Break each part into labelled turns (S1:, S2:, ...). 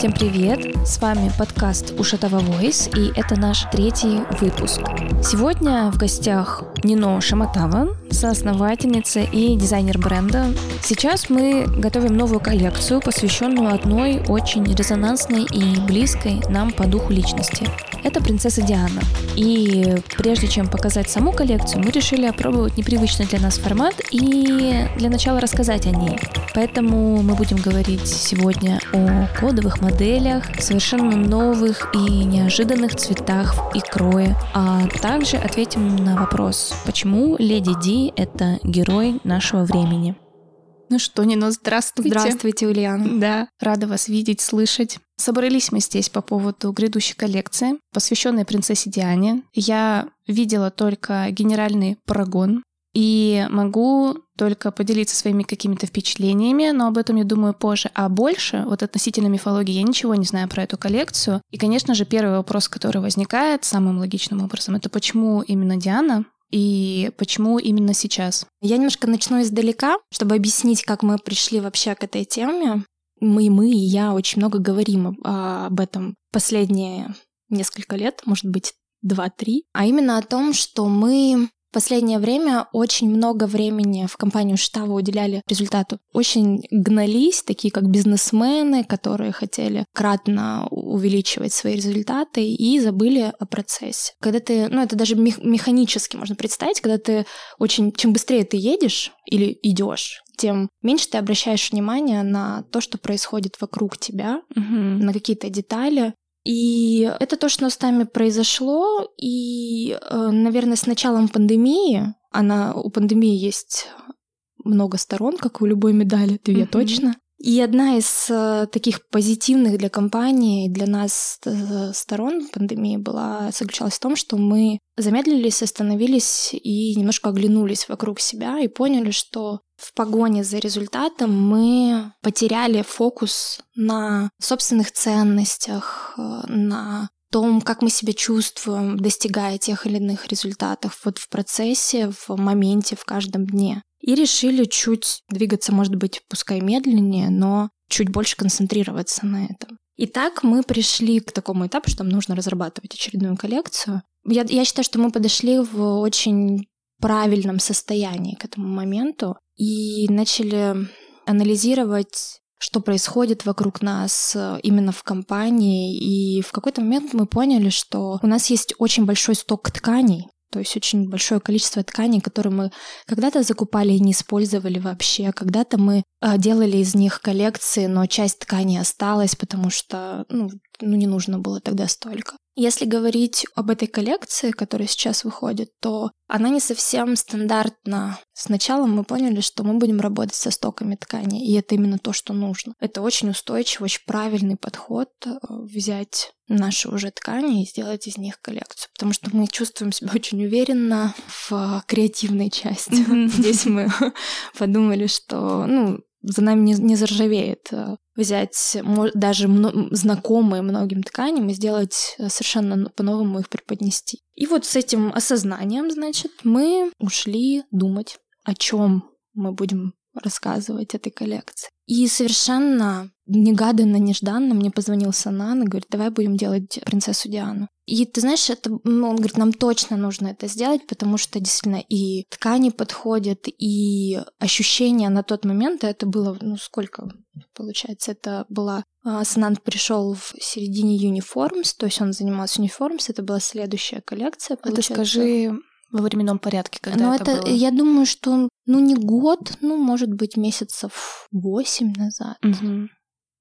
S1: Всем привет! С вами подкаст Ушатова Voice, и это наш третий выпуск. Сегодня в гостях Нино Шаматава, соосновательница и дизайнер бренда. Сейчас мы готовим новую коллекцию, посвященную одной очень резонансной и близкой нам по духу личности. Это принцесса Диана. И прежде чем показать саму коллекцию, мы решили опробовать непривычный для нас формат и для начала рассказать о ней. Поэтому мы будем говорить сегодня о кодовых моделях, совершенно новых и неожиданных цветах и крое, а также ответим на вопрос, почему Леди Ди — это герой нашего времени.
S2: Ну что, Нино, здравствуйте.
S1: Здравствуйте, Ульяна.
S2: Да, рада вас видеть, слышать. Собрались мы здесь по поводу грядущей коллекции, посвященной принцессе Диане. Я видела только генеральный парагон, и могу только поделиться своими какими-то впечатлениями, но об этом я думаю позже. А больше, вот относительно мифологии, я ничего не знаю про эту коллекцию. И, конечно же, первый вопрос, который возникает самым логичным образом, это почему именно Диана? И почему именно сейчас?
S3: Я немножко начну издалека, чтобы объяснить, как мы пришли вообще к этой теме. Мы, мы и я очень много говорим об, об этом последние несколько лет, может быть, два-три, а именно о том, что мы в последнее время очень много времени в компанию штаба уделяли результату. Очень гнались, такие как бизнесмены, которые хотели кратно увеличивать свои результаты и забыли о процессе. Когда ты, ну это даже механически можно представить, когда ты очень, чем быстрее ты едешь или идешь, тем меньше ты обращаешь внимание на то, что происходит вокруг тебя, угу. на какие-то детали. И это то, что с нами произошло, и, э, наверное, с началом пандемии, она, у пандемии есть много сторон, как у любой медали, две mm-hmm. точно. И одна из э, таких позитивных для компании, для нас э, сторон пандемии была, заключалась в том, что мы замедлились, остановились и немножко оглянулись вокруг себя и поняли, что в погоне за результатом мы потеряли фокус на собственных ценностях, э, на том, как мы себя чувствуем, достигая тех или иных результатов вот в процессе, в моменте, в каждом дне и решили чуть двигаться, может быть, пускай медленнее, но чуть больше концентрироваться на этом. Итак, мы пришли к такому этапу, что нам нужно разрабатывать очередную коллекцию. Я, я считаю, что мы подошли в очень правильном состоянии к этому моменту и начали анализировать, что происходит вокруг нас именно в компании. И в какой-то момент мы поняли, что у нас есть очень большой сток тканей, то есть очень большое количество тканей, которые мы когда-то закупали и не использовали вообще. Когда-то мы э, делали из них коллекции, но часть ткани осталась, потому что ну, ну, не нужно было тогда столько. Если говорить об этой коллекции, которая сейчас выходит, то она не совсем стандартна. Сначала мы поняли, что мы будем работать со стоками ткани, и это именно то, что нужно. Это очень устойчивый, очень правильный подход э, взять наши уже ткани и сделать из них коллекцию, потому что мы чувствуем себя очень уверенно в креативной части. Здесь мы подумали, что, ну, за нами не, не заржавеет э, взять даже знакомые многим тканям и сделать э, совершенно по-новому их преподнести. И вот с этим осознанием, значит, мы ушли думать, о чем мы будем рассказывать этой коллекции. И совершенно негаданно, нежданно мне позвонил Санан и говорит, давай будем делать принцессу Диану. И ты знаешь, это, ну, он говорит, нам точно нужно это сделать, потому что действительно и ткани подходят, и ощущения на тот момент, это было, ну сколько получается, это была... А, Санант пришел в середине Uniforms, то есть он занимался Uniforms, это была следующая коллекция.
S2: Получается. Это скажи во временном порядке, когда
S3: Но
S2: это,
S3: это
S2: было?
S3: Я думаю, что, ну, не год, ну, может быть, месяцев восемь назад.
S2: Угу.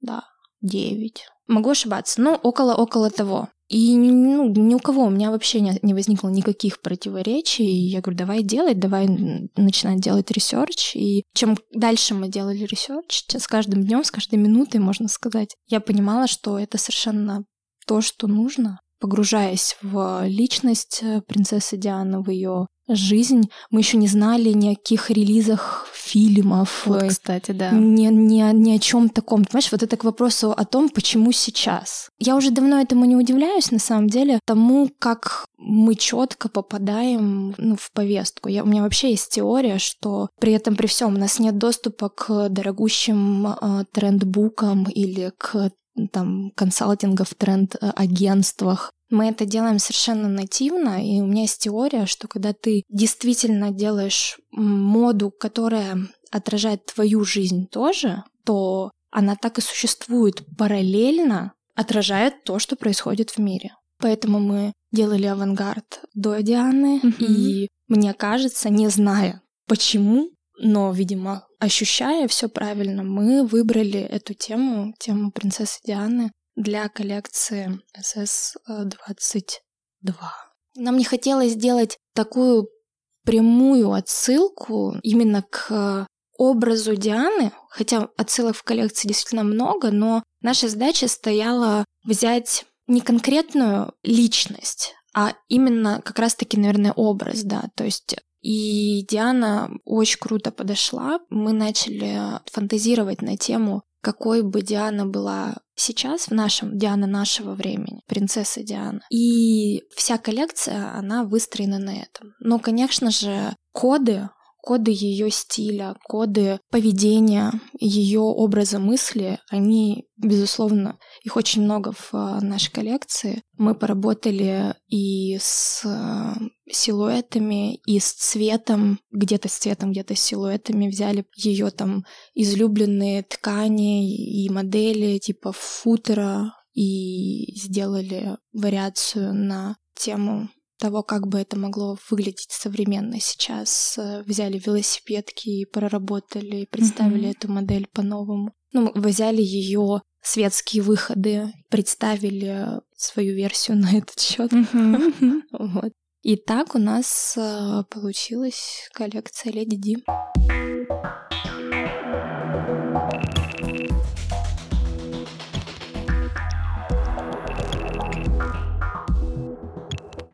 S3: Да, девять. Могу ошибаться, но около-около того. И ну, ни у кого у меня вообще не, не возникло никаких противоречий. И я говорю, давай делать, давай начинать делать research. И чем дальше мы делали research, с каждым днем, с каждой минутой, можно сказать, я понимала, что это совершенно то, что нужно погружаясь в личность э, принцессы Дианы, в ее жизнь. Мы еще не знали ни о каких релизах фильмов.
S2: Вот, кстати, да.
S3: Ни, ни, ни о чем таком. Понимаешь, вот это к вопросу о том, почему сейчас. Я уже давно этому не удивляюсь, на самом деле, тому, как мы четко попадаем ну, в повестку. Я, у меня вообще есть теория, что при этом при всем у нас нет доступа к дорогущим э, трендбукам или к там консалтингов, тренд-агентствах. Мы это делаем совершенно нативно, и у меня есть теория, что когда ты действительно делаешь моду, которая отражает твою жизнь тоже, то она так и существует параллельно, отражает то, что происходит в мире. Поэтому мы делали авангард до Дианы, mm-hmm. и мне кажется, не зная почему, но, видимо, ощущая все правильно, мы выбрали эту тему, тему принцессы Дианы, для коллекции SS-22. Нам не хотелось сделать такую прямую отсылку именно к образу Дианы, хотя отсылок в коллекции действительно много, но наша задача стояла взять не конкретную личность, а именно как раз-таки, наверное, образ, да, то есть и Диана очень круто подошла. Мы начали фантазировать на тему, какой бы Диана была сейчас в нашем Диана нашего времени, принцесса Диана. И вся коллекция, она выстроена на этом. Но, конечно же, коды коды ее стиля, коды поведения, ее образа мысли, они, безусловно, их очень много в а, нашей коллекции. Мы поработали и с а, силуэтами, и с цветом, где-то с цветом, где-то с силуэтами, взяли ее там излюбленные ткани и модели типа футера и сделали вариацию на тему того, как бы это могло выглядеть современно сейчас. Э, взяли велосипедки и проработали, представили mm-hmm. эту модель по-новому. Ну, мы взяли ее светские выходы, представили свою версию на этот счет. Mm-hmm. вот. И так у нас э, получилась коллекция Леди Ди.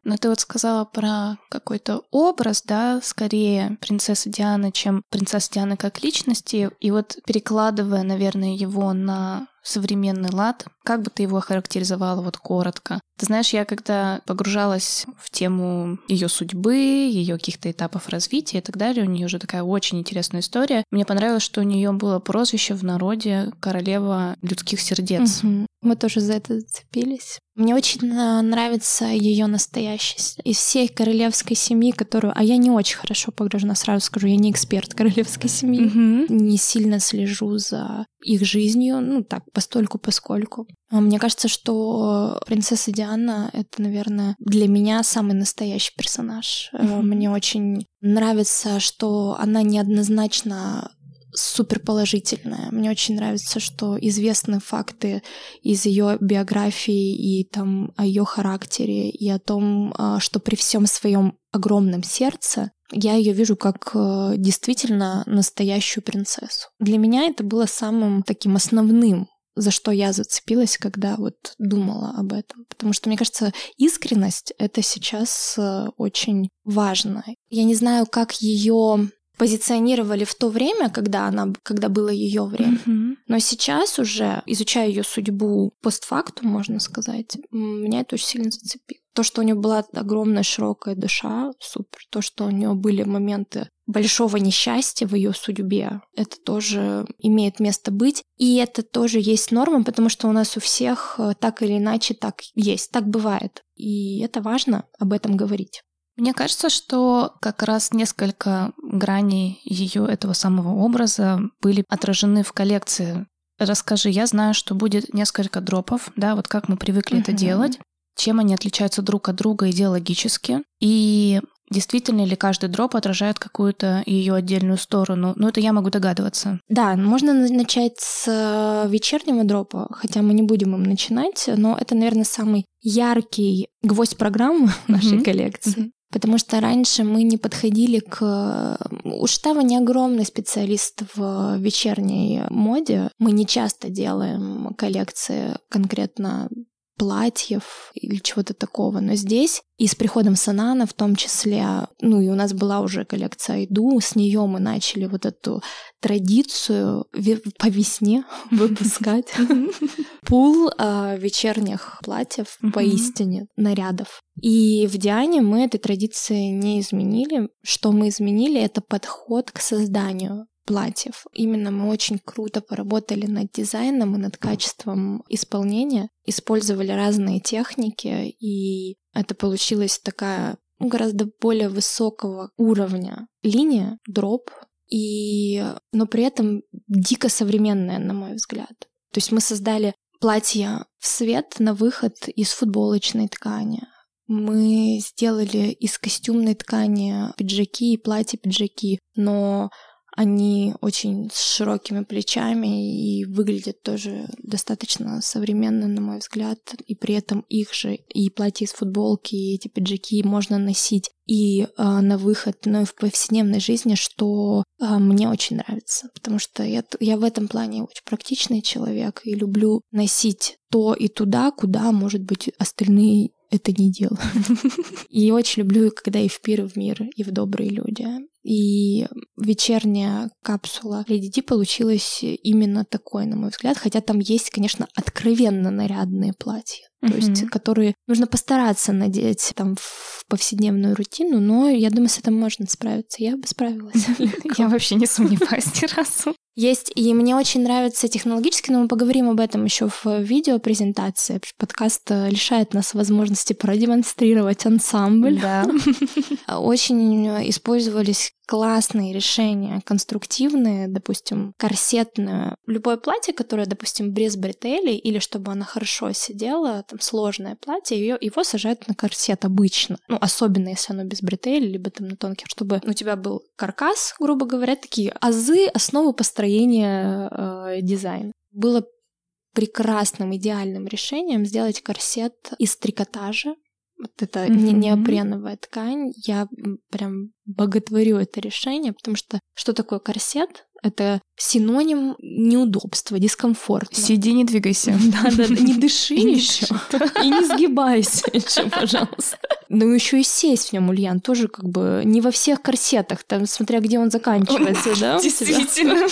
S2: Но ты вот сказала про какой-то образ, да, скорее принцессы Дианы, чем принцесса Дианы как личности. И вот перекладывая, наверное, его на современный лад, как бы ты его охарактеризовала вот коротко? Ты знаешь, я когда погружалась в тему ее судьбы, ее каких-то этапов развития и так далее, у нее уже такая очень интересная история. Мне понравилось, что у нее было прозвище в народе королева людских сердец.
S3: Угу. Мы тоже за это зацепились. Мне очень нравится ее настоящесть. Из всей королевской семьи, которую... А я не очень хорошо погружена, сразу скажу, я не эксперт королевской семьи. Угу. Не сильно слежу за их жизнью, ну так, постольку поскольку. А мне кажется, что принцесса Диана — это, наверное, для меня самый настоящий персонаж. Mm-hmm. Мне очень нравится, что она неоднозначно супер положительная. Мне очень нравится, что известны факты из ее биографии и там о ее характере и о том, а, что при всем своем огромном сердце я ее вижу как э, действительно настоящую принцессу. Для меня это было самым таким основным за что я зацепилась, когда вот думала об этом. Потому что, мне кажется, искренность — это сейчас э, очень важно. Я не знаю, как ее позиционировали в то время, когда она, когда было ее время. Mm-hmm. Но сейчас уже, изучая ее судьбу постфактум, можно сказать, меня это очень сильно зацепило. То, что у нее была огромная широкая душа, супер. То, что у нее были моменты большого несчастья в ее судьбе, это тоже имеет место быть. И это тоже есть норма, потому что у нас у всех э, так или иначе так есть, так бывает. И это важно об этом говорить.
S2: Мне кажется, что как раз несколько граней ее этого самого образа были отражены в коллекции. Расскажи, я знаю, что будет несколько дропов, да, вот как мы привыкли uh-huh. это делать, чем они отличаются друг от друга идеологически, и действительно ли каждый дроп отражает какую-то ее отдельную сторону. Ну, это я могу догадываться.
S3: Да, можно начать с э, вечернего дропа, хотя мы не будем им начинать, но это, наверное, самый яркий гвоздь программы нашей mm-hmm. коллекции. Mm-hmm. Потому что раньше мы не подходили к... Уштава не огромный специалист в вечерней моде. Мы не часто делаем коллекции конкретно платьев или чего-то такого. Но здесь и с приходом Санана в том числе, ну и у нас была уже коллекция Айду, с нее мы начали вот эту традицию по весне выпускать пул а, вечерних платьев поистине, нарядов. И в Диане мы этой традиции не изменили. Что мы изменили, это подход к созданию платьев. Именно мы очень круто поработали над дизайном и над качеством исполнения, использовали разные техники, и это получилась такая ну, гораздо более высокого уровня линия, дроп, и, но при этом дико современная, на мой взгляд. То есть мы создали платье в свет на выход из футболочной ткани. Мы сделали из костюмной ткани пиджаки и платья-пиджаки, но они очень с широкими плечами и выглядят тоже достаточно современно, на мой взгляд. И при этом их же и платья из футболки, и эти пиджаки можно носить и э, на выход, но и в повседневной жизни, что э, мне очень нравится, потому что я, я в этом плане очень практичный человек и люблю носить то и туда, куда, может быть, остальные это не делают. И очень люблю, когда и в пир, в мир, и в добрые люди. И вечерняя капсула Lady Di получилась именно такой, на мой взгляд, хотя там есть, конечно, откровенно нарядные платья, то mm-hmm. есть которые нужно постараться надеть там в повседневную рутину, но я думаю, с этим можно справиться. Я бы справилась.
S2: Я вообще не сомневаюсь ни разу.
S3: Есть, и мне очень нравится технологически, но мы поговорим об этом еще в видеопрезентации. Подкаст э, лишает нас возможности продемонстрировать ансамбль.
S2: Да.
S3: Очень использовались классные решения, конструктивные, допустим, корсетное. Любое платье, которое, допустим, без бретелей, или чтобы оно хорошо сидело, там сложное платье, ее, его сажают на корсет обычно. Ну, особенно если оно без бретелей, либо там на тонких, чтобы у тебя был каркас, грубо говоря, такие азы, основы построения э, дизайна. Было прекрасным, идеальным решением сделать корсет из трикотажа, вот это mm-hmm. неопреновая ткань, я прям боготворю это решение, потому что что такое корсет? Это синоним неудобства, дискомфорта.
S2: Сиди, не двигайся.
S3: Да, да, не дыши еще. И не сгибайся еще, пожалуйста. Ну, еще и сесть в нем, Ульян, тоже как бы не во всех корсетах, там, смотря где он заканчивается, да?
S2: Действительно.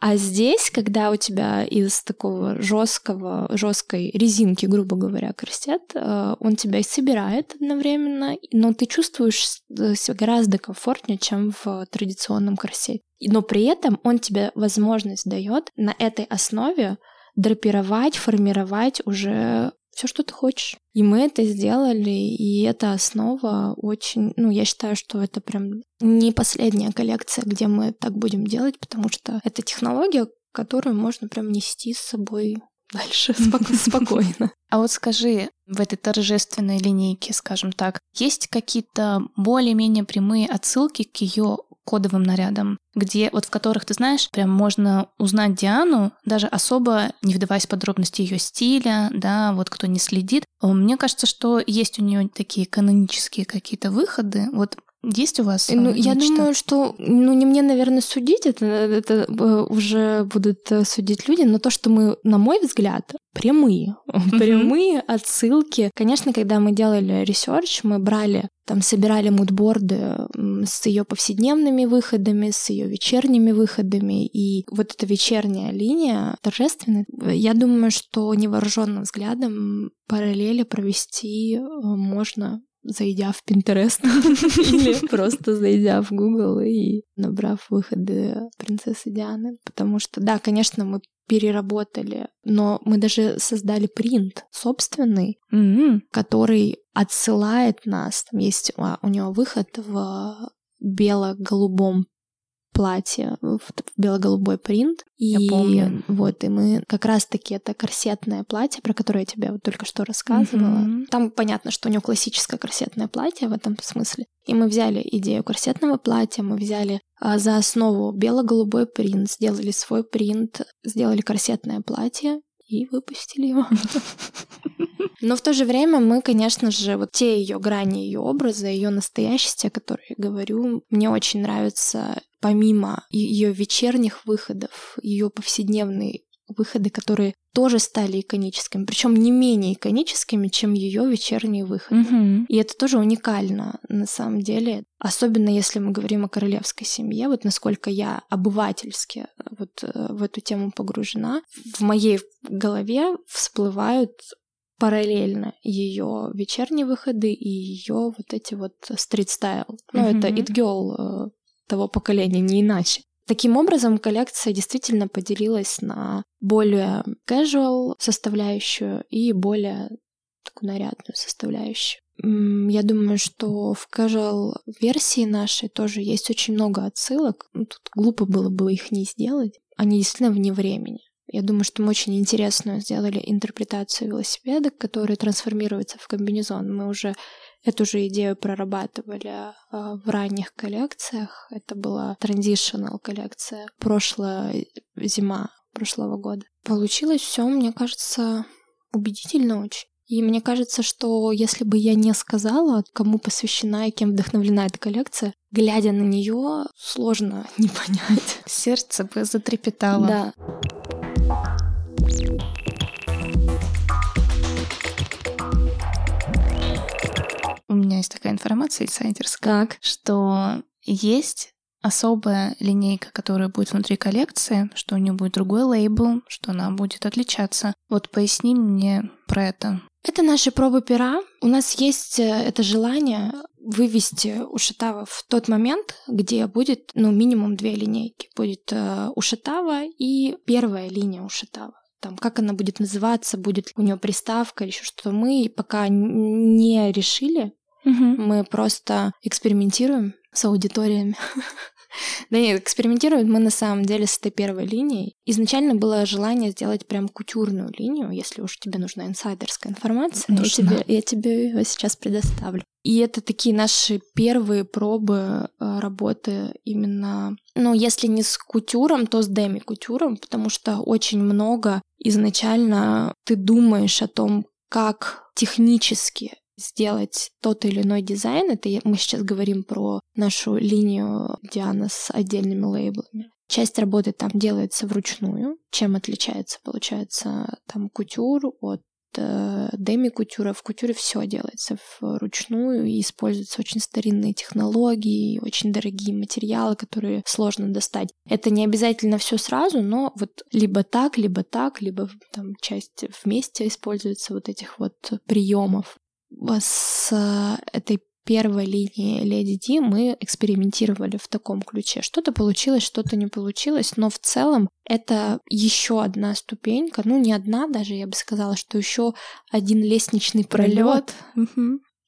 S3: А здесь, когда у тебя из такого жесткого, жесткой резинки, грубо говоря, корсет, э, он тебя собирает одновременно, но ты чувствуешь э, себя гораздо комфортнее, чем в традиционном корсете. Но при этом он тебе возможность дает на этой основе драпировать, формировать уже все, что ты хочешь. И мы это сделали, и эта основа очень, ну, я считаю, что это прям не последняя коллекция, где мы так будем делать, потому что это технология, которую можно прям нести с собой дальше спокойно.
S2: А вот скажи, в этой торжественной линейке, скажем так, есть какие-то более-менее прямые отсылки к ее кодовым нарядам, где вот в которых, ты знаешь, прям можно узнать Диану, даже особо не вдаваясь в подробности ее стиля, да, вот кто не следит. Мне кажется, что есть у нее такие канонические какие-то выходы. Вот есть у вас?
S3: Ну, я думаю, что, ну, не мне, наверное, судить, это, это э, уже будут э, судить люди, но то, что мы, на мой взгляд, прямые, прямые отсылки. Конечно, когда мы делали research, мы брали, там, собирали мудборды с ее повседневными выходами, с ее вечерними выходами, и вот эта вечерняя линия торжественная, я думаю, что невооруженным взглядом параллели провести э, можно зайдя в Pinterest или просто зайдя в Google и набрав выходы принцессы Дианы. Потому что, да, конечно, мы переработали, но мы даже создали принт собственный,
S2: mm-hmm.
S3: который отсылает нас. Там есть а, у него выход в бело-голубом платье в бело-голубой принт.
S2: И я помню.
S3: вот, и мы как раз-таки это корсетное платье, про которое я тебе вот только что рассказывала. Mm-hmm. Там понятно, что у него классическое корсетное платье в этом смысле. И мы взяли идею корсетного платья, мы взяли а, за основу бело-голубой принт, сделали свой принт, сделали корсетное платье и выпустили его. Но в то же время мы, конечно же, вот те ее грани ее образа, ее настоящести, о которой я говорю, мне очень нравится помимо ее вечерних выходов, ее повседневные выходы, которые тоже стали иконическими, причем не менее иконическими, чем ее вечерние выходы.
S2: Mm-hmm.
S3: И это тоже уникально на самом деле, особенно если мы говорим о королевской семье, вот насколько я обывательски вот э, в эту тему погружена, в моей голове всплывают параллельно ее вечерние выходы и ее вот эти вот стрит-стайл. Ну, mm-hmm. это It Girl э, того поколения, не иначе. Таким образом, коллекция действительно поделилась на более casual составляющую и более такую нарядную составляющую. Я думаю, что в casual версии нашей тоже есть очень много отсылок. Ну, тут глупо было бы их не сделать. Они действительно вне времени. Я думаю, что мы очень интересную сделали интерпретацию велосипеда, который трансформируется в комбинезон. Мы уже эту же идею прорабатывали а, в ранних коллекциях. Это была транзишнл коллекция прошлая зима прошлого года. Получилось все, мне кажется, убедительно очень. И мне кажется, что если бы я не сказала, кому посвящена и кем вдохновлена эта коллекция, глядя на нее, сложно не понять.
S2: Сердце бы затрепетало.
S3: Да.
S2: Меня есть такая информация инсайдерская,
S3: так.
S2: что есть особая линейка, которая будет внутри коллекции, что у нее будет другой лейбл, что она будет отличаться. Вот поясни мне про это.
S3: Это наши пробы пера. У нас есть э, это желание вывести Ушатава в тот момент, где будет, ну, минимум две линейки. Будет э, Ушатава и первая линия Ушатава. Там, как она будет называться, будет у нее приставка или еще что-то. Мы пока не решили.
S2: Угу.
S3: Мы просто экспериментируем с аудиториями. Да нет, экспериментируем мы на самом деле с этой первой линией. Изначально было желание сделать прям кутюрную линию, если уж тебе нужна инсайдерская информация, я тебе, я тебе ее сейчас предоставлю. И это такие наши первые пробы э, работы именно, ну, если не с кутюром, то с деми-кутюром, потому что очень много изначально ты думаешь о том, как технически сделать тот или иной дизайн. Это мы сейчас говорим про нашу линию Диана с отдельными лейблами. Часть работы там делается вручную. Чем отличается, получается, там кутюр от э, деми-кутюра. В кутюре все делается вручную и используются очень старинные технологии, очень дорогие материалы, которые сложно достать. Это не обязательно все сразу, но вот либо так, либо так, либо там часть вместе используется вот этих вот приемов с этой первой линии Леди Ди мы экспериментировали в таком ключе. Что-то получилось, что-то не получилось, но в целом это еще одна ступенька, ну не одна даже, я бы сказала, что еще один лестничный пролет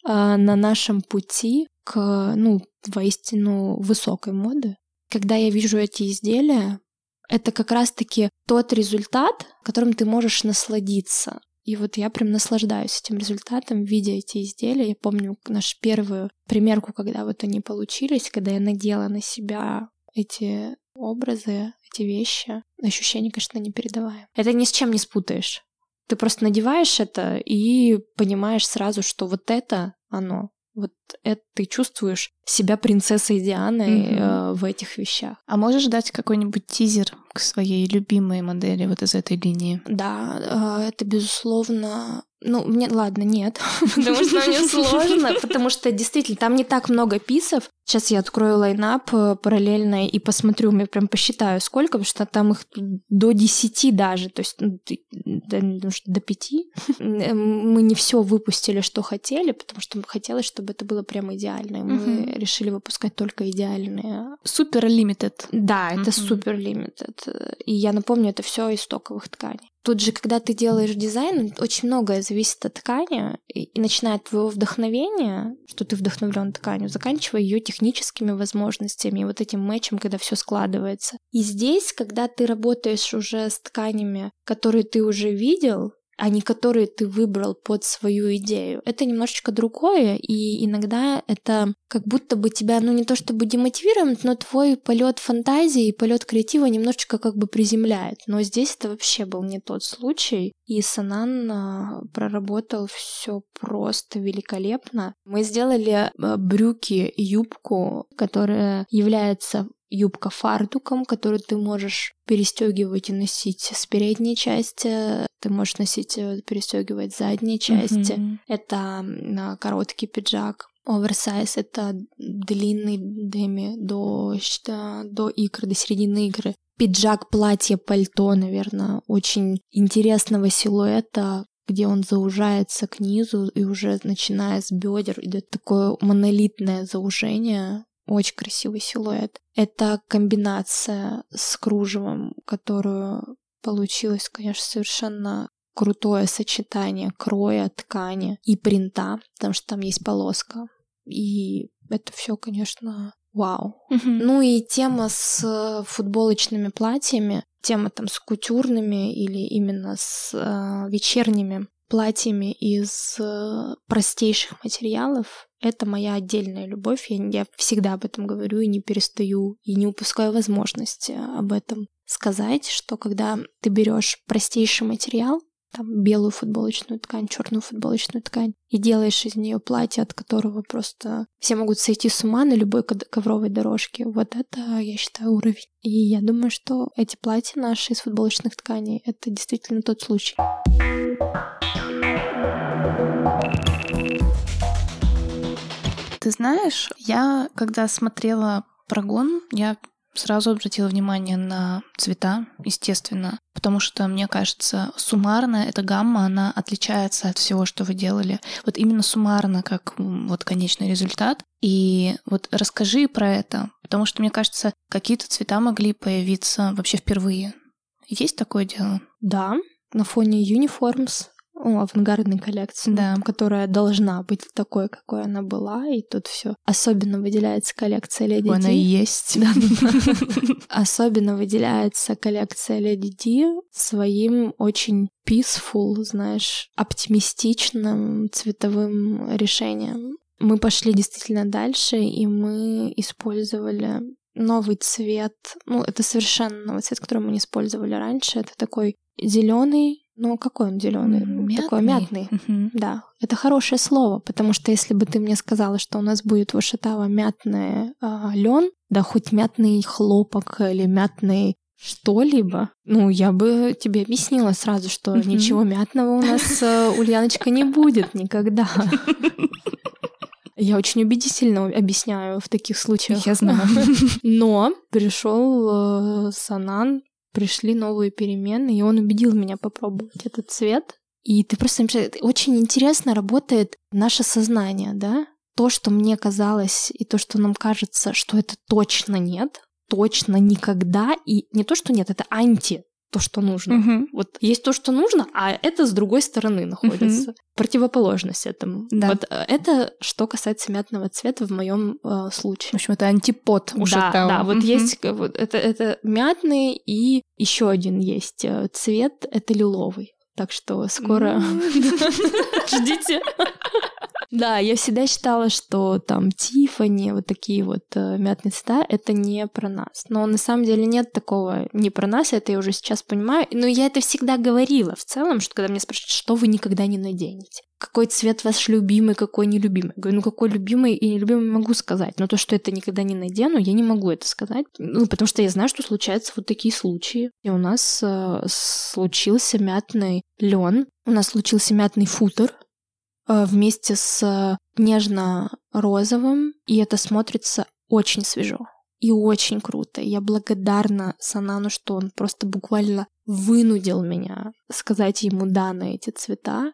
S3: на нашем пути к, ну, воистину высокой моды. Когда я вижу эти изделия, это как раз-таки тот результат, которым ты можешь насладиться. И вот я прям наслаждаюсь этим результатом, видя эти изделия. Я помню нашу первую примерку, когда вот они получились, когда я надела на себя эти образы, эти вещи. Ощущение, конечно, не передаваем. Это ни с чем не спутаешь. Ты просто надеваешь это и понимаешь сразу, что вот это оно. Вот это ты чувствуешь себя принцессой Дианы mm-hmm. э, в этих вещах.
S2: А можешь дать какой-нибудь тизер к своей любимой модели вот из этой линии?
S3: Да, э, это безусловно ну, мне, ладно, нет, потому что мне сложно, потому что действительно там не так много писов. Сейчас я открою лайнап э, параллельно и посмотрю, я прям посчитаю, сколько, потому что там их до 10 даже, то есть ну, до, до 5. Мы не все выпустили, что хотели, потому что хотелось, чтобы это было прям идеально. Мы решили выпускать только идеальные.
S2: Супер лимитед.
S3: Да, это супер лимитед. И я напомню, это все из стоковых тканей. Тут же, когда ты делаешь дизайн, очень многое зависит от ткани, и, и начиная от твоего вдохновения, что ты вдохновлен тканью, заканчивая ее техническими возможностями, и вот этим мэчем, когда все складывается. И здесь, когда ты работаешь уже с тканями, которые ты уже видел, а не которые ты выбрал под свою идею. Это немножечко другое, и иногда это как будто бы тебя, ну не то чтобы демотивирует, но твой полет фантазии и полет креатива немножечко как бы приземляет. Но здесь это вообще был не тот случай, и Санан а, проработал все просто великолепно. Мы сделали а, брюки, юбку, которая является юбка фартуком, который ты можешь перестегивать и носить с передней части, ты можешь носить, э, перестегивать с задней части. Mm-hmm. Это короткий пиджак. Оверсайз — это длинный деми до, до икры, до середины икры. Пиджак, платье, пальто, наверное, очень интересного силуэта, где он заужается к низу, и уже начиная с бедер идет такое монолитное заужение, очень красивый силуэт. Это комбинация с кружевом, которую получилось, конечно, совершенно крутое сочетание кроя, ткани и принта, потому что там есть полоска. И это все, конечно, вау.
S2: Мгм.
S3: Ну и тема с футболочными платьями, тема там с кутюрными или именно с э, вечерними платьями из э, простейших материалов, это моя отдельная любовь. Я, я всегда об этом говорю и не перестаю, и не упускаю возможности об этом сказать, что когда ты берешь простейший материал, там белую футболочную ткань, черную футболочную ткань, и делаешь из нее платье, от которого просто все могут сойти с ума на любой ковровой дорожке. Вот это, я считаю, уровень. И я думаю, что эти платья наши из футболочных тканей — это действительно тот случай.
S2: Ты знаешь, я, когда смотрела прогон, я сразу обратила внимание на цвета, естественно, потому что, мне кажется, суммарно эта гамма, она отличается от всего, что вы делали. Вот именно суммарно, как вот конечный результат. И вот расскажи про это, потому что, мне кажется, какие-то цвета могли появиться вообще впервые. Есть такое дело?
S3: Да, на фоне Uniforms, ну, авангардной коллекции,
S2: Да.
S3: которая должна быть такой, какой она была, и тут все особенно выделяется коллекция Леди
S2: Она и
S3: Ди.
S2: есть.
S3: Особенно выделяется коллекция Леди Ди своим очень peaceful, знаешь, оптимистичным цветовым решением. Мы пошли действительно дальше, и мы использовали новый цвет. Ну, это совершенно новый цвет, который мы не использовали раньше. Это такой зеленый. Ну, какой он зеленый? Такой мятный.
S2: Мгм.
S3: Да, это хорошее слово, потому что если бы ты мне сказала, что у нас будет в Ашитава мятный лен, да хоть мятный хлопок или мятный что-либо, ну, я бы тебе объяснила сразу, что
S2: Мгм.
S3: ничего мятного у нас, э, Ульяночка, не будет никогда. Я очень убедительно объясняю в таких случаях.
S2: Я знаю.
S3: Но пришел э, Санан, пришли новые перемены, и он убедил меня попробовать этот цвет. И ты просто очень интересно работает наше сознание, да? То, что мне казалось, и то, что нам кажется, что это точно нет, точно никогда, и не то, что нет, это анти то, что нужно.
S2: Мгм.
S3: Вот есть то, что нужно, а это с другой стороны находится. Противоположность этому.
S2: Да.
S3: Вот э, это что касается мятного цвета в моем э, случае.
S2: В общем, это антипод у
S3: Да,
S2: Шатау.
S3: да, вот
S2: Мгм.
S3: есть э, вот это, это мятный и еще один есть э, цвет, это лиловый. Так что скоро ждите. Да, я всегда считала, что там Тифани, вот такие вот э, мятные цвета, это не про нас. Но на самом деле нет такого не про нас, это я уже сейчас понимаю. Но я это всегда говорила в целом, что когда меня спрашивают, что вы никогда не наденете. Какой цвет ваш любимый, какой нелюбимый? Я говорю, ну какой любимый и нелюбимый могу сказать. Но то, что это никогда не надену, я не могу это сказать. Ну, потому что я знаю, что случаются вот такие случаи. И у нас э, случился мятный лен, у нас случился мятный футер, вместе с э, нежно-розовым, и это смотрится очень свежо и очень круто. Я благодарна Санану, что он просто буквально вынудил меня сказать ему да на эти цвета.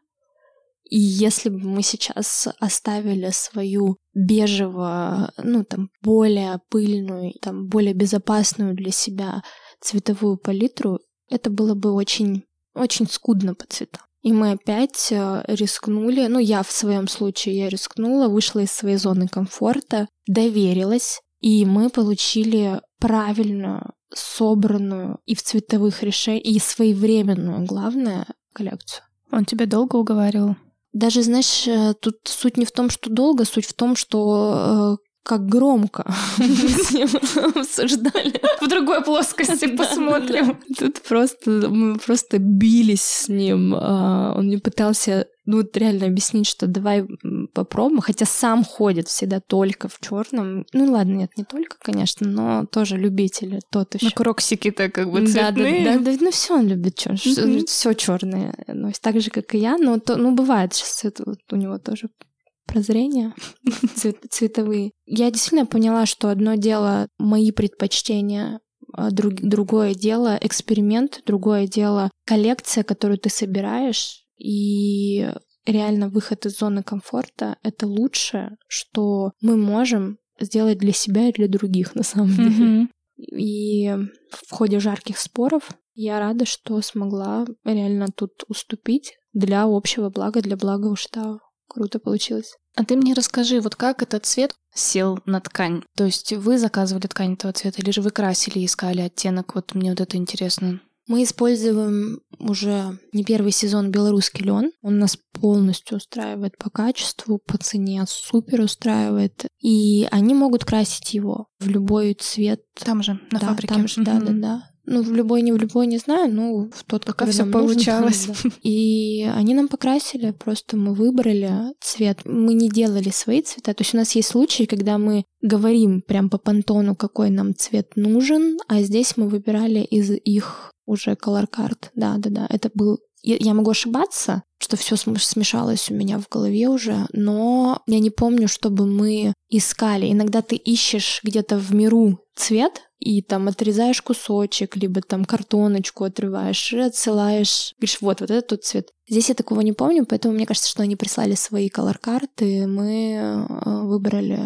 S3: И если бы мы сейчас оставили свою бежево, ну там более пыльную, там более безопасную для себя цветовую палитру, это было бы очень, очень скудно по цветам. И мы опять э, рискнули, ну я в своем случае я рискнула, вышла из своей зоны комфорта, доверилась, и мы получили правильную, собранную и в цветовых решениях, и своевременную, главное, коллекцию.
S2: Он тебя долго уговаривал?
S3: Даже, знаешь, э, тут суть не в том, что долго, суть в том, что э, как громко мы с ним обсуждали.
S2: В другой плоскости посмотрим.
S3: Тут просто мы просто бились с ним. а, Он мне пытался, ну вот реально объяснить, что давай попробуем, хотя сам ходит всегда только в черном. Ну ладно, нет, не только, конечно, но тоже любители, тот еще.
S2: Ну, кроксики-то как бы
S3: Да, да,
S2: цветные.
S3: да, да, ну все он любит черное,
S2: Мгм.
S3: все черное, ну, так же как и я, но то, ну бывает сейчас это вот у него тоже прозрения цвет- цветовые. Я действительно поняла, что одно дело мои предпочтения, а друг- другое дело эксперимент, другое дело коллекция, которую ты собираешь, и реально выход из зоны комфорта — это лучшее, что мы можем сделать для себя и для других, на самом деле.
S2: Мгм.
S3: И в ходе жарких споров я рада, что смогла реально тут уступить для общего блага, для блага Уштау. Круто получилось.
S2: А ты мне расскажи, вот как этот цвет сел на ткань? То есть вы заказывали ткань этого цвета, или же вы красили и искали оттенок? Вот мне вот это интересно.
S3: Мы используем уже не первый сезон белорусский лен. Он нас полностью устраивает по качеству, по цене супер устраивает. И они могут красить его в любой цвет.
S2: Там же, на
S3: да,
S2: фабрике.
S3: там же, да, да, да. Ну, в любой, не в любой, не знаю, ну, в тот, нам нужен,
S2: получалось.
S3: да. И они нам покрасили, просто мы выбрали цвет. Мы не делали свои цвета. То есть у нас есть случаи, когда мы говорим прям по понтону, какой нам цвет нужен, а здесь мы выбирали из их уже color card. Да, да, да. Это был... Я могу ошибаться, что все смешалось у меня в голове уже, но я не помню, чтобы мы искали. Иногда ты ищешь где-то в миру цвет, и там отрезаешь кусочек, либо там картоночку отрываешь и отсылаешь. Говоришь, вот, вот это тот цвет. Здесь я такого не помню, поэтому мне кажется, что они прислали свои колор-карты, мы э, выбрали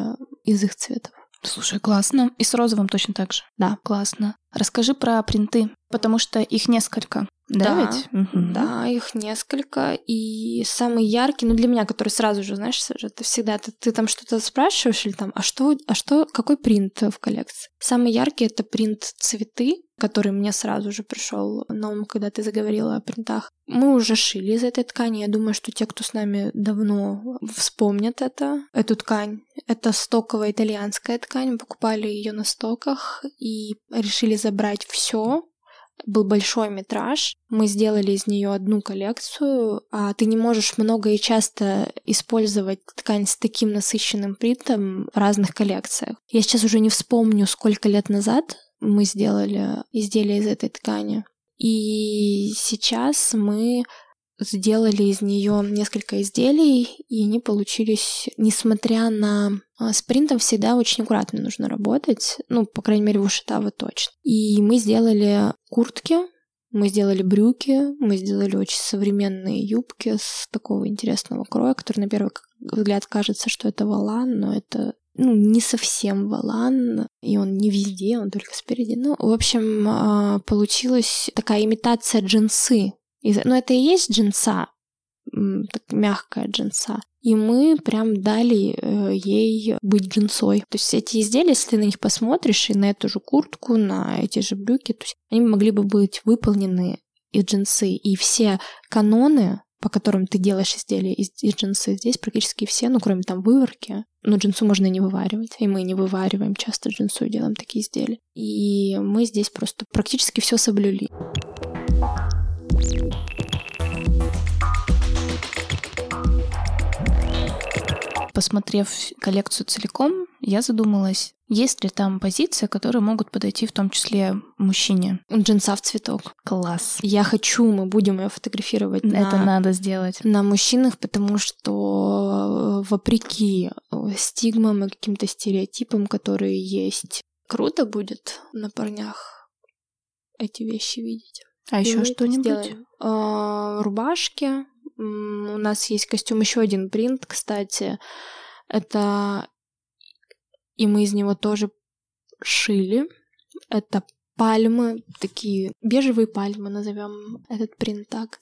S3: из их цветов.
S2: Слушай, классно. И с розовым точно так же.
S3: Да.
S2: Классно. Расскажи про принты, потому что их несколько. Да,
S3: Да,
S2: ведь? Мгм.
S3: Да, их несколько. И самый яркий, ну для меня, который сразу же, знаешь, ты всегда, ты, ты там что-то спрашиваешь или там, а что, а что, какой принт в коллекции? Самый яркий это принт цветы, который мне сразу же пришел на ум, когда ты заговорила о принтах. Мы уже шили из этой ткани. Я думаю, что те, кто с нами давно вспомнят это, эту ткань. Это стоковая итальянская ткань. Мы покупали ее на стоках и решили забрать все, был большой метраж. Мы сделали из нее одну коллекцию, а ты не можешь много и часто использовать ткань с таким насыщенным принтом в разных коллекциях. Я сейчас уже не вспомню, сколько лет назад мы сделали изделие из этой ткани. И сейчас мы сделали из нее несколько изделий, и они получились, несмотря на а, с принтом всегда очень аккуратно нужно работать, ну, по крайней мере, в Ушитаво точно. И мы сделали куртки, мы сделали брюки, мы сделали очень современные юбки с такого интересного кроя, который на первый взгляд кажется, что это валан, но это ну, не совсем валан, и он не везде, он только спереди. Ну, в общем, а, получилась такая имитация джинсы. Из- Ну, это и есть джинса, так мягкая джинса. И мы прям дали э, ей быть джинсой. То есть эти изделия, если ты на них посмотришь, и на эту же куртку, на эти же брюки, то есть они могли бы быть выполнены из джинсы. И все каноны, по которым ты делаешь изделия из, из джинсы, здесь практически все, ну, кроме там выворки. Но джинсу можно и не вываривать, и мы не вывариваем часто джинсу и делаем такие изделия. И мы здесь просто практически все соблюли.
S2: Посмотрев коллекцию целиком, я задумалась, есть ли там позиции, которые могут подойти в том числе мужчине.
S3: Джинса в цветок.
S2: Класс.
S3: Я хочу, мы будем ее фотографировать
S2: Это
S3: на,
S2: надо сделать.
S3: на мужчинах, потому что э, вопреки э, стигмам и каким-то стереотипам, которые есть, круто будет на парнях эти вещи видеть.
S2: А
S3: И
S2: еще что-нибудь?
S3: А, Рубашки. У нас есть костюм, еще один принт, кстати. Это... И мы из него тоже шили. Это пальмы, такие бежевые пальмы, назовем этот принт так.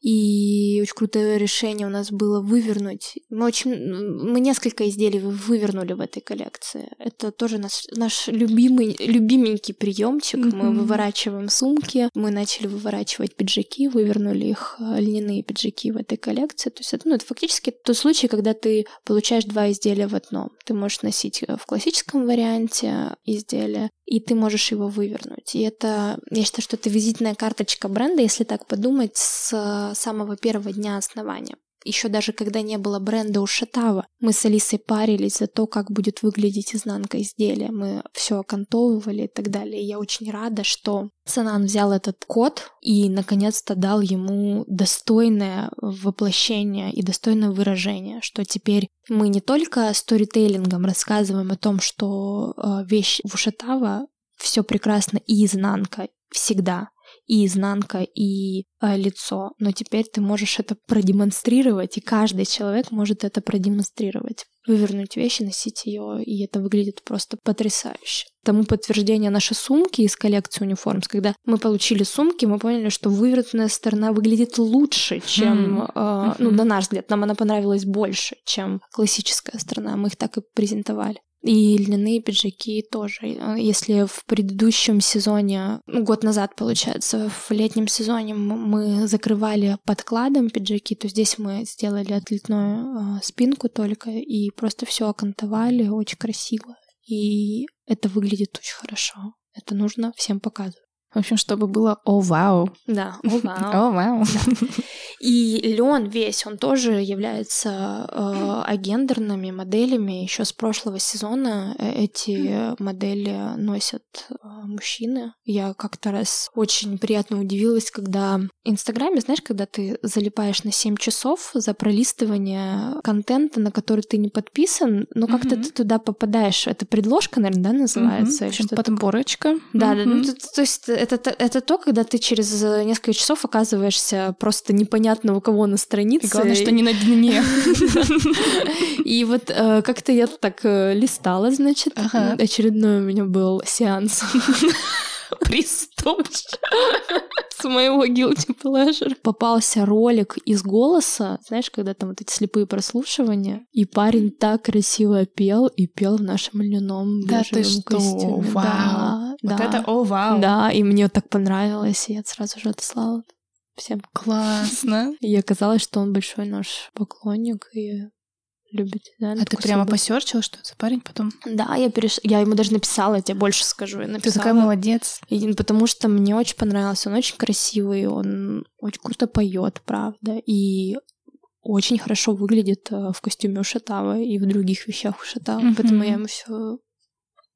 S3: И очень крутое решение у нас было вывернуть. Мы очень, мы несколько изделий вы- вывернули в этой коллекции. Это тоже наш, наш любимый, любименький приемчик. Мы
S2: Мгм.
S3: выворачиваем сумки, мы начали выворачивать пиджаки, вывернули их э, льняные пиджаки в этой коллекции. То есть это, ну, это фактически тот случай, когда ты получаешь два изделия в одном. Ты можешь носить э, в классическом варианте изделие, и ты можешь его вывернуть. И это, я считаю, что это визитная карточка бренда, если так подумать, с э, самого первого дня основания. Еще даже когда не было бренда у Шатава, мы с Алисой парились за то, как будет выглядеть изнанка изделия. Мы все окантовывали и так далее. И я очень рада, что Санан взял этот код и наконец-то дал ему достойное воплощение и достойное выражение, что теперь мы не только сторителлингом рассказываем о том, что э, вещь в Ушатава все прекрасно и изнанка всегда, и изнанка, и э, лицо, но теперь ты можешь это продемонстрировать, и каждый человек может это продемонстрировать. вывернуть вещи, носить ее, и это выглядит просто потрясающе. Тому подтверждение наши сумки из коллекции униформс. Когда мы получили сумки, мы поняли, что вывернутая сторона выглядит лучше, чем, mm. э, ну, на наш взгляд, нам она понравилась больше, чем классическая сторона. Мы их так и презентовали. И льняные пиджаки тоже. Если в предыдущем сезоне, ну, год назад, получается, в летнем сезоне мы закрывали подкладом пиджаки, то здесь мы сделали отлетную э, спинку только и просто все окантовали очень красиво. И это выглядит очень хорошо. Это нужно всем показывать.
S2: В общем, чтобы было «О, вау!»
S3: Да, «О, вау!»
S2: «О, вау!»
S3: И лен весь, он тоже является э, агендерными моделями. Еще с прошлого сезона э, эти модели носят э, мужчины. Я как-то раз очень приятно удивилась, когда в Инстаграме, знаешь, когда ты залипаешь на 7 часов за пролистывание контента, на который ты не подписан, но как-то mm-hmm. ты туда попадаешь. Это предложка, наверное, да, называется?
S2: Mm-hmm. Что подборочка.
S3: Да, mm-hmm. да. Ну, то, то есть это, это то, когда ты через несколько часов оказываешься просто непонятно у кого на странице.
S2: И главное, что не на дне.
S3: И вот э, как-то я так э, листала, значит, очередной у меня был сеанс
S2: Приступчик.
S3: С моего guilty pleasure. Попался ролик из голоса, знаешь, когда там вот эти слепые прослушивания, и парень так красиво пел, и пел в нашем льняном
S2: Да ты что?
S3: Костюме.
S2: Вау. Да, вот да. это о, вау.
S3: Да, и мне так понравилось, и я сразу же отослала всем.
S2: Классно.
S3: И оказалось, что он большой наш поклонник, и любит. Да,
S2: а ты прямо посерчила, что за парень потом?
S3: Да, я переш... я ему даже написала, я тебе больше скажу. Я написала.
S2: Ты такая молодец.
S3: И, потому что мне очень понравился, он очень красивый, он очень круто поет, правда, и очень хорошо выглядит э, в костюме у Шатава и в других вещах у Шатава, mm-hmm. поэтому я ему все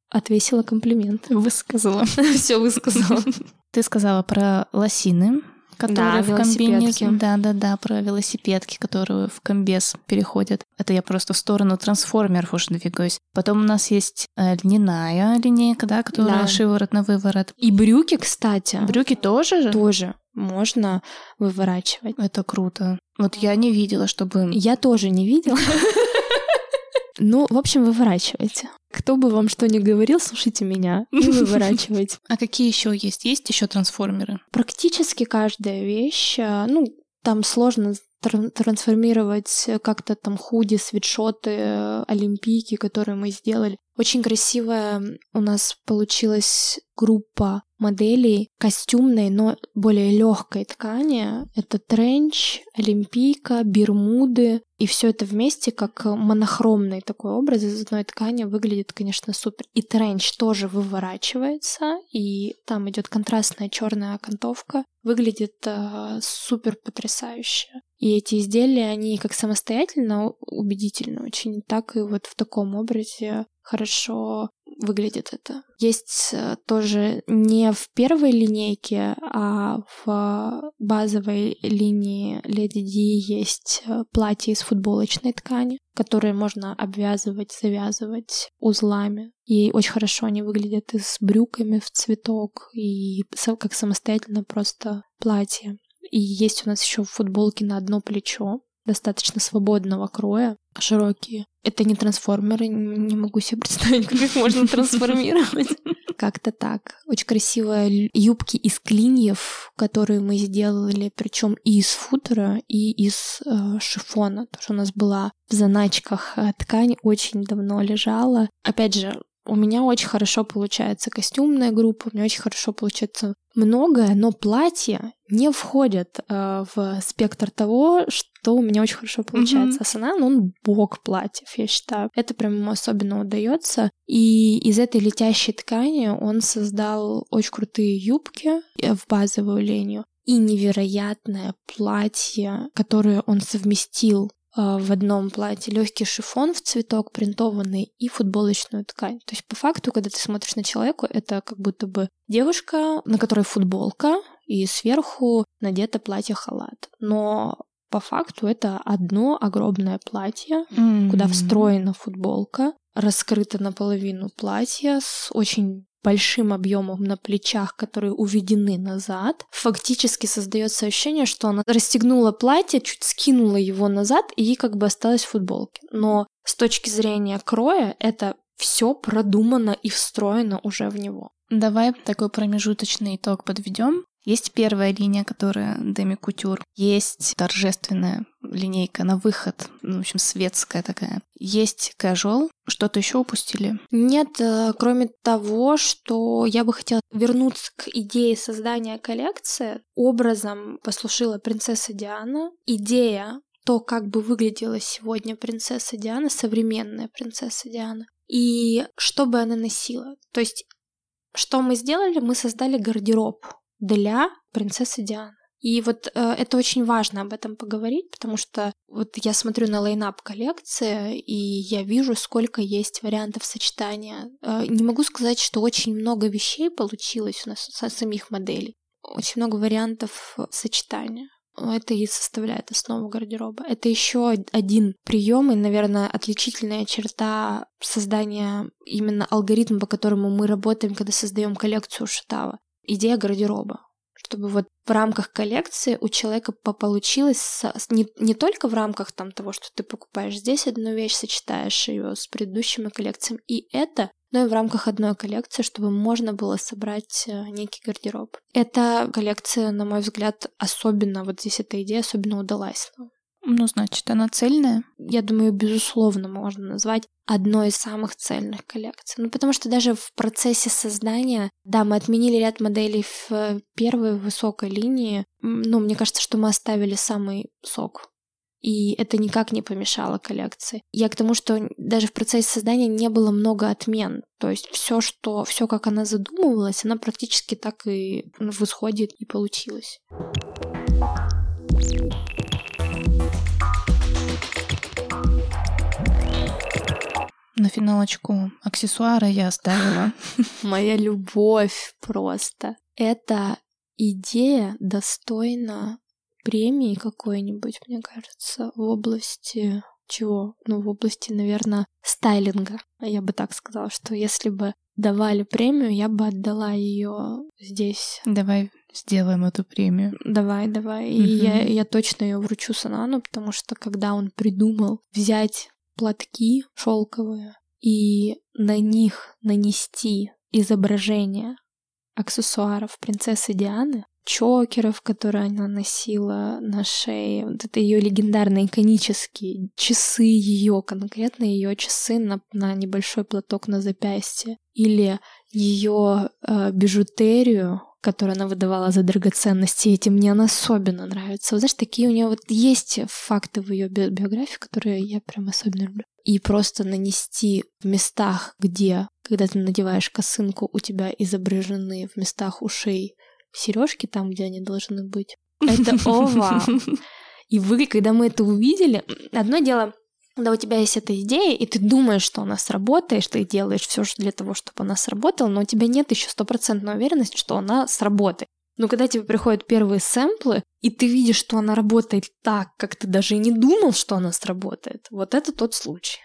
S3: отвесила комплимент.
S2: Высказала.
S3: все высказала.
S2: Ты сказала про лосины которые да, в комбине... Да-да-да, про велосипедки, которые в комбез переходят. Это я просто в сторону трансформеров уже двигаюсь. Потом у нас есть э, льняная линейка, да, которая да. шиворот на выворот.
S3: И брюки, кстати.
S2: Брюки тоже?
S3: Тоже можно выворачивать.
S2: Это круто. Вот я не видела, чтобы...
S3: Я тоже не видела. Ну, в общем, выворачивайте. Кто бы вам что ни говорил, слушайте меня и выворачивайте.
S2: А какие еще есть? Есть еще трансформеры?
S3: Практически каждая вещь, а, ну, там сложно трансформировать как-то там худи, свитшоты, олимпийки, которые мы сделали. Очень красивая у нас получилась группа моделей костюмной, но более легкой ткани. Это тренч, олимпийка, бермуды. И все это вместе как монохромный такой образ из одной ткани выглядит, конечно, супер. И тренч тоже выворачивается, и там идет контрастная черная окантовка. Выглядит э, супер потрясающе. И эти изделия, они как самостоятельно убедительно очень, так и вот в таком образе хорошо выглядит это. Есть э, тоже не в первой линейке, а в базовой линии Леди Ди есть э, платье из футболочной ткани, которые можно обвязывать, завязывать узлами. И очень хорошо они выглядят и с брюками в цветок, и как самостоятельно просто платье. И есть у нас еще футболки на одно плечо, достаточно свободного кроя, широкие. Это не трансформеры, не могу себе представить, как их можно трансформировать. Как-то так. Очень красивые юбки из клиньев, которые мы сделали, причем и из футера, и из э, шифона. То, что у нас была в заначках э, ткань, очень давно лежала. Опять же, у меня очень хорошо получается костюмная группа, у меня очень хорошо получается многое, но платья не входят э, в спектр того, что у меня очень хорошо получается. Mm-hmm. Асана, ну, он бог платьев, я считаю. Это прям ему особенно удается. И из этой летящей ткани он создал очень крутые юбки э, в базовую линию и невероятное платье, которое он совместил а, в одном платье легкий шифон в цветок принтованный и футболочную ткань. То есть по факту, когда ты смотришь на человека, это как будто бы девушка, на которой футболка, и сверху надето платье-халат. Но по факту это одно огромное платье, mm-hmm. куда встроена футболка, раскрыто наполовину платье с очень большим объемом на плечах, которые уведены назад, фактически создается ощущение, что она расстегнула платье, чуть скинула его назад и как бы осталась в футболке. Но с точки зрения кроя это все продумано и встроено уже в него.
S2: Давай такой промежуточный итог подведем. Есть первая линия, которая Деми Кутюр. Есть торжественная линейка на выход, ну, в общем, светская такая. Есть casual. Что-то еще упустили?
S3: Нет, э, кроме того, что я бы хотела вернуться к идее создания коллекции. Образом послушала принцесса Диана. Идея то, как бы выглядела сегодня принцесса Диана, современная принцесса Диана, и что бы она носила. То есть, что мы сделали? Мы создали гардероб для принцессы Дианы. И вот э, это очень важно об этом поговорить, потому что вот я смотрю на лайнап коллекции, и я вижу, сколько есть вариантов сочетания. Э, не могу сказать, что очень много вещей получилось у нас со самих моделей. Очень много вариантов сочетания. Это и составляет основу гардероба. Это еще один прием и, наверное, отличительная черта создания именно алгоритма, по которому мы работаем, когда создаем коллекцию Шатава идея гардероба чтобы вот в рамках коллекции у человека получилось не, не только в рамках там того, что ты покупаешь здесь одну вещь, сочетаешь ее с предыдущими коллекциями, и это, но и в рамках одной коллекции, чтобы можно было собрать э, некий гардероб. Эта коллекция, на мой взгляд, особенно, вот здесь эта идея особенно удалась.
S2: Ну, значит, она цельная?
S3: Я думаю, безусловно, можно назвать одной из самых цельных коллекций. Ну, потому что даже в процессе создания, да, мы отменили ряд моделей в первой высокой линии. Ну, мне кажется, что мы оставили самый сок. И это никак не помешало коллекции. Я к тому, что даже в процессе создания не было много отмен. То есть все, что, все, как она задумывалась, она практически так и в исходе и получилось.
S2: На финалочку аксессуары я оставила.
S3: Моя любовь просто. Эта идея достойна премии какой-нибудь, мне кажется, в области чего? Ну, в области, наверное, стайлинга. Я бы так сказала, что если бы давали премию, я бы отдала ее здесь.
S2: Давай сделаем эту премию.
S3: Давай, давай. И я, я точно ее вручу Санану, потому что когда он придумал взять платки шелковые и на них нанести изображение аксессуаров принцессы Дианы, чокеров, которые она носила на шее, вот это ее легендарные иконические часы ее, конкретно ее часы на, на небольшой платок на запястье, или ее э, бижутерию, которую она выдавала за драгоценности, и этим мне она особенно нравится. Вот знаешь, такие у нее вот есть факты в ее биографии, которые я прям особенно люблю. И просто нанести в местах, где, когда ты надеваешь косынку, у тебя изображены в местах ушей сережки там, где они должны быть. Это ова! И вы, когда мы это увидели, одно дело, когда у тебя есть эта идея, и ты думаешь, что она сработает, ты делаешь все для того, чтобы она сработала, но у тебя нет еще стопроцентной уверенности, что она сработает. Но когда тебе приходят первые сэмплы, и ты видишь, что она работает так, как ты даже и не думал, что она сработает, вот это тот случай.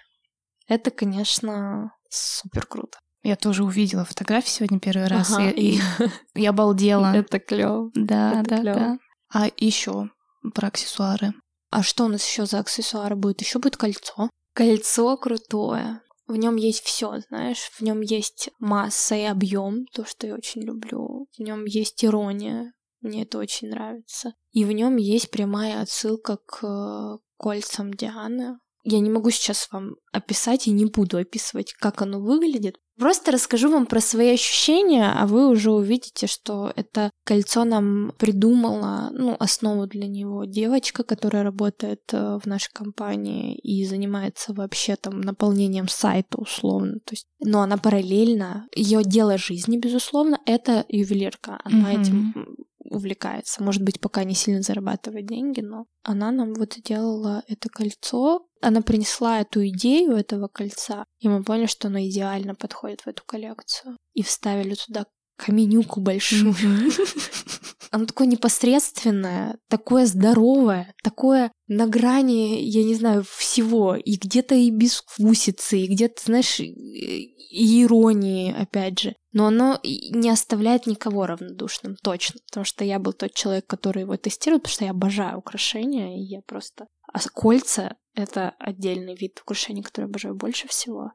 S3: Это, конечно, супер круто.
S2: Я тоже увидела фотографии сегодня первый раз, ага, и, и я обалдела.
S3: Это клево.
S2: Да, это да, клёво. да. А еще про аксессуары.
S3: А что у нас еще за аксессуары будет? Еще будет кольцо. Кольцо крутое. В нем есть все, знаешь, в нем есть масса и объем, то, что я очень люблю. В нем есть ирония, мне это очень нравится. И в нем есть прямая отсылка к э, кольцам Дианы. Я не могу сейчас вам описать и не буду описывать, как оно выглядит, Просто расскажу вам про свои ощущения, а вы уже увидите, что это кольцо нам придумала, ну, основу для него девочка, которая работает э, в нашей компании и занимается вообще там наполнением сайта условно. То есть, но она параллельно, ее дело жизни, безусловно, это ювелирка. Она mm-hmm. этим увлекается. Может быть, пока не сильно зарабатывает деньги, но она нам вот делала это кольцо. Она принесла эту идею этого кольца, и мы поняли, что оно идеально подходит в эту коллекцию. И вставили туда каменюку большую. оно такое непосредственное, такое здоровое, такое на грани, я не знаю, всего. И где-то и безвкусицы, и где-то, знаешь, и иронии, опять же. Но оно не оставляет никого равнодушным, точно. Потому что я был тот человек, который его тестирует, потому что я обожаю украшения, и я просто... А кольца — это отдельный вид украшений, который я обожаю больше всего.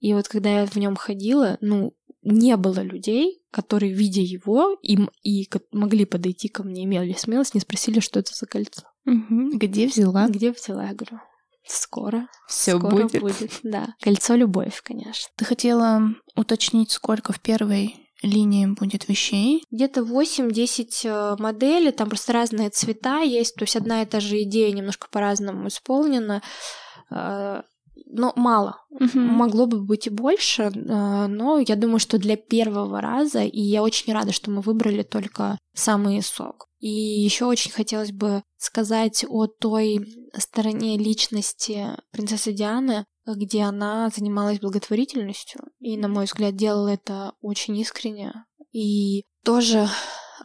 S3: И вот когда я в нем ходила, ну, не было людей, которые, видя его, им и могли подойти ко мне, имели смелость, не спросили, что это за кольцо.
S2: Угу. Где взяла?
S3: Где взяла? Я говорю, скоро.
S2: Все
S3: скоро
S2: будет.
S3: будет. Да. Кольцо любовь, конечно.
S2: Ты хотела уточнить, сколько в первой линии будет вещей?
S3: Где-то 8-10 э, моделей, там просто разные цвета есть, то есть одна и та же идея немножко по-разному исполнена. Э, но мало.
S2: Угу.
S3: Могло бы быть и больше, э, но я думаю, что для первого раза, и я очень рада, что мы выбрали только самый сок. И еще очень хотелось бы сказать о той стороне личности принцессы Дианы, где она занималась благотворительностью, и, на мой взгляд, делала это очень искренне, и тоже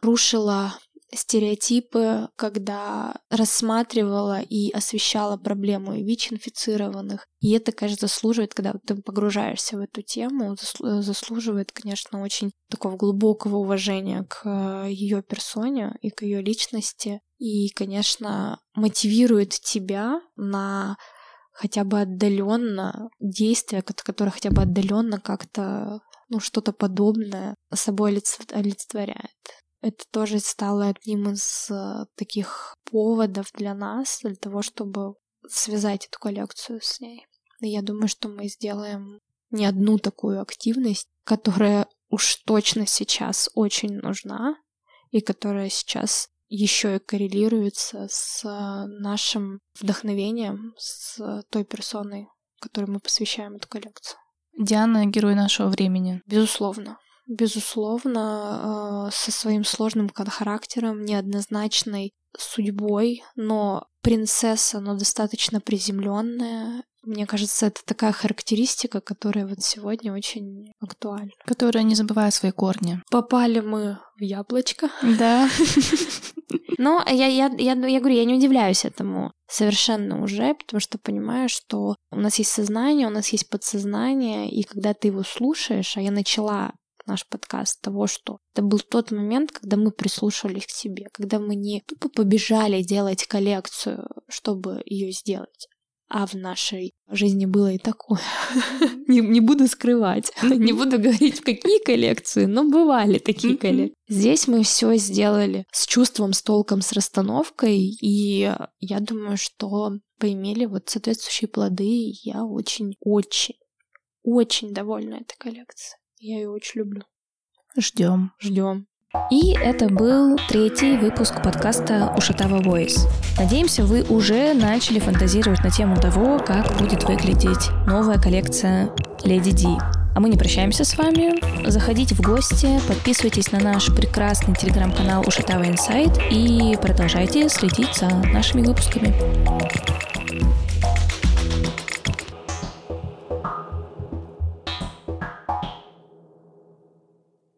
S3: рушила стереотипы, когда рассматривала и освещала проблему ВИЧ-инфицированных. И это, конечно, заслуживает, когда ты погружаешься в эту тему, заслуживает, конечно, очень такого глубокого уважения к э, ее персоне и к ее личности. И, конечно, мотивирует тебя на хотя бы отдаленно действия, которое хотя бы отдаленно как-то ну, что-то подобное собой олицетворяет это тоже стало одним из э, таких поводов для нас, для того, чтобы связать эту коллекцию с ней. И я думаю, что мы сделаем не одну такую активность, которая уж точно сейчас очень нужна, и которая сейчас еще и коррелируется с э, нашим вдохновением, с той персоной, которой мы посвящаем эту коллекцию.
S2: Диана — герой нашего времени.
S3: Безусловно безусловно, э, со своим сложным характером, неоднозначной судьбой, но принцесса, но достаточно приземленная. Мне кажется, это такая характеристика, которая вот сегодня очень актуальна.
S2: Которая не забывает свои корни.
S3: Попали мы в яблочко.
S2: Да.
S3: Но я, я, я, я говорю, я не удивляюсь этому совершенно уже, потому что понимаю, что у нас есть сознание, у нас есть подсознание, и когда ты его слушаешь, а я начала наш подкаст того, что это был тот момент, когда мы прислушивались к себе, когда мы не тупо побежали делать коллекцию, чтобы ее сделать, а в нашей жизни было и такое. не, не буду скрывать, не буду говорить, какие коллекции, но бывали такие коллекции. Здесь мы все сделали с чувством, с толком, с расстановкой, и я думаю, что поимели вот соответствующие плоды, я очень-очень, очень довольна этой коллекцией. Я ее очень люблю.
S2: Ждем.
S3: Ждем.
S1: И это был третий выпуск подкаста Ушатава Voice. Надеемся, вы уже начали фантазировать на тему того, как будет выглядеть новая коллекция Леди Ди. А мы не прощаемся с вами. Заходите в гости, подписывайтесь на наш прекрасный телеграм-канал Ушатава Инсайт и продолжайте следить за нашими выпусками.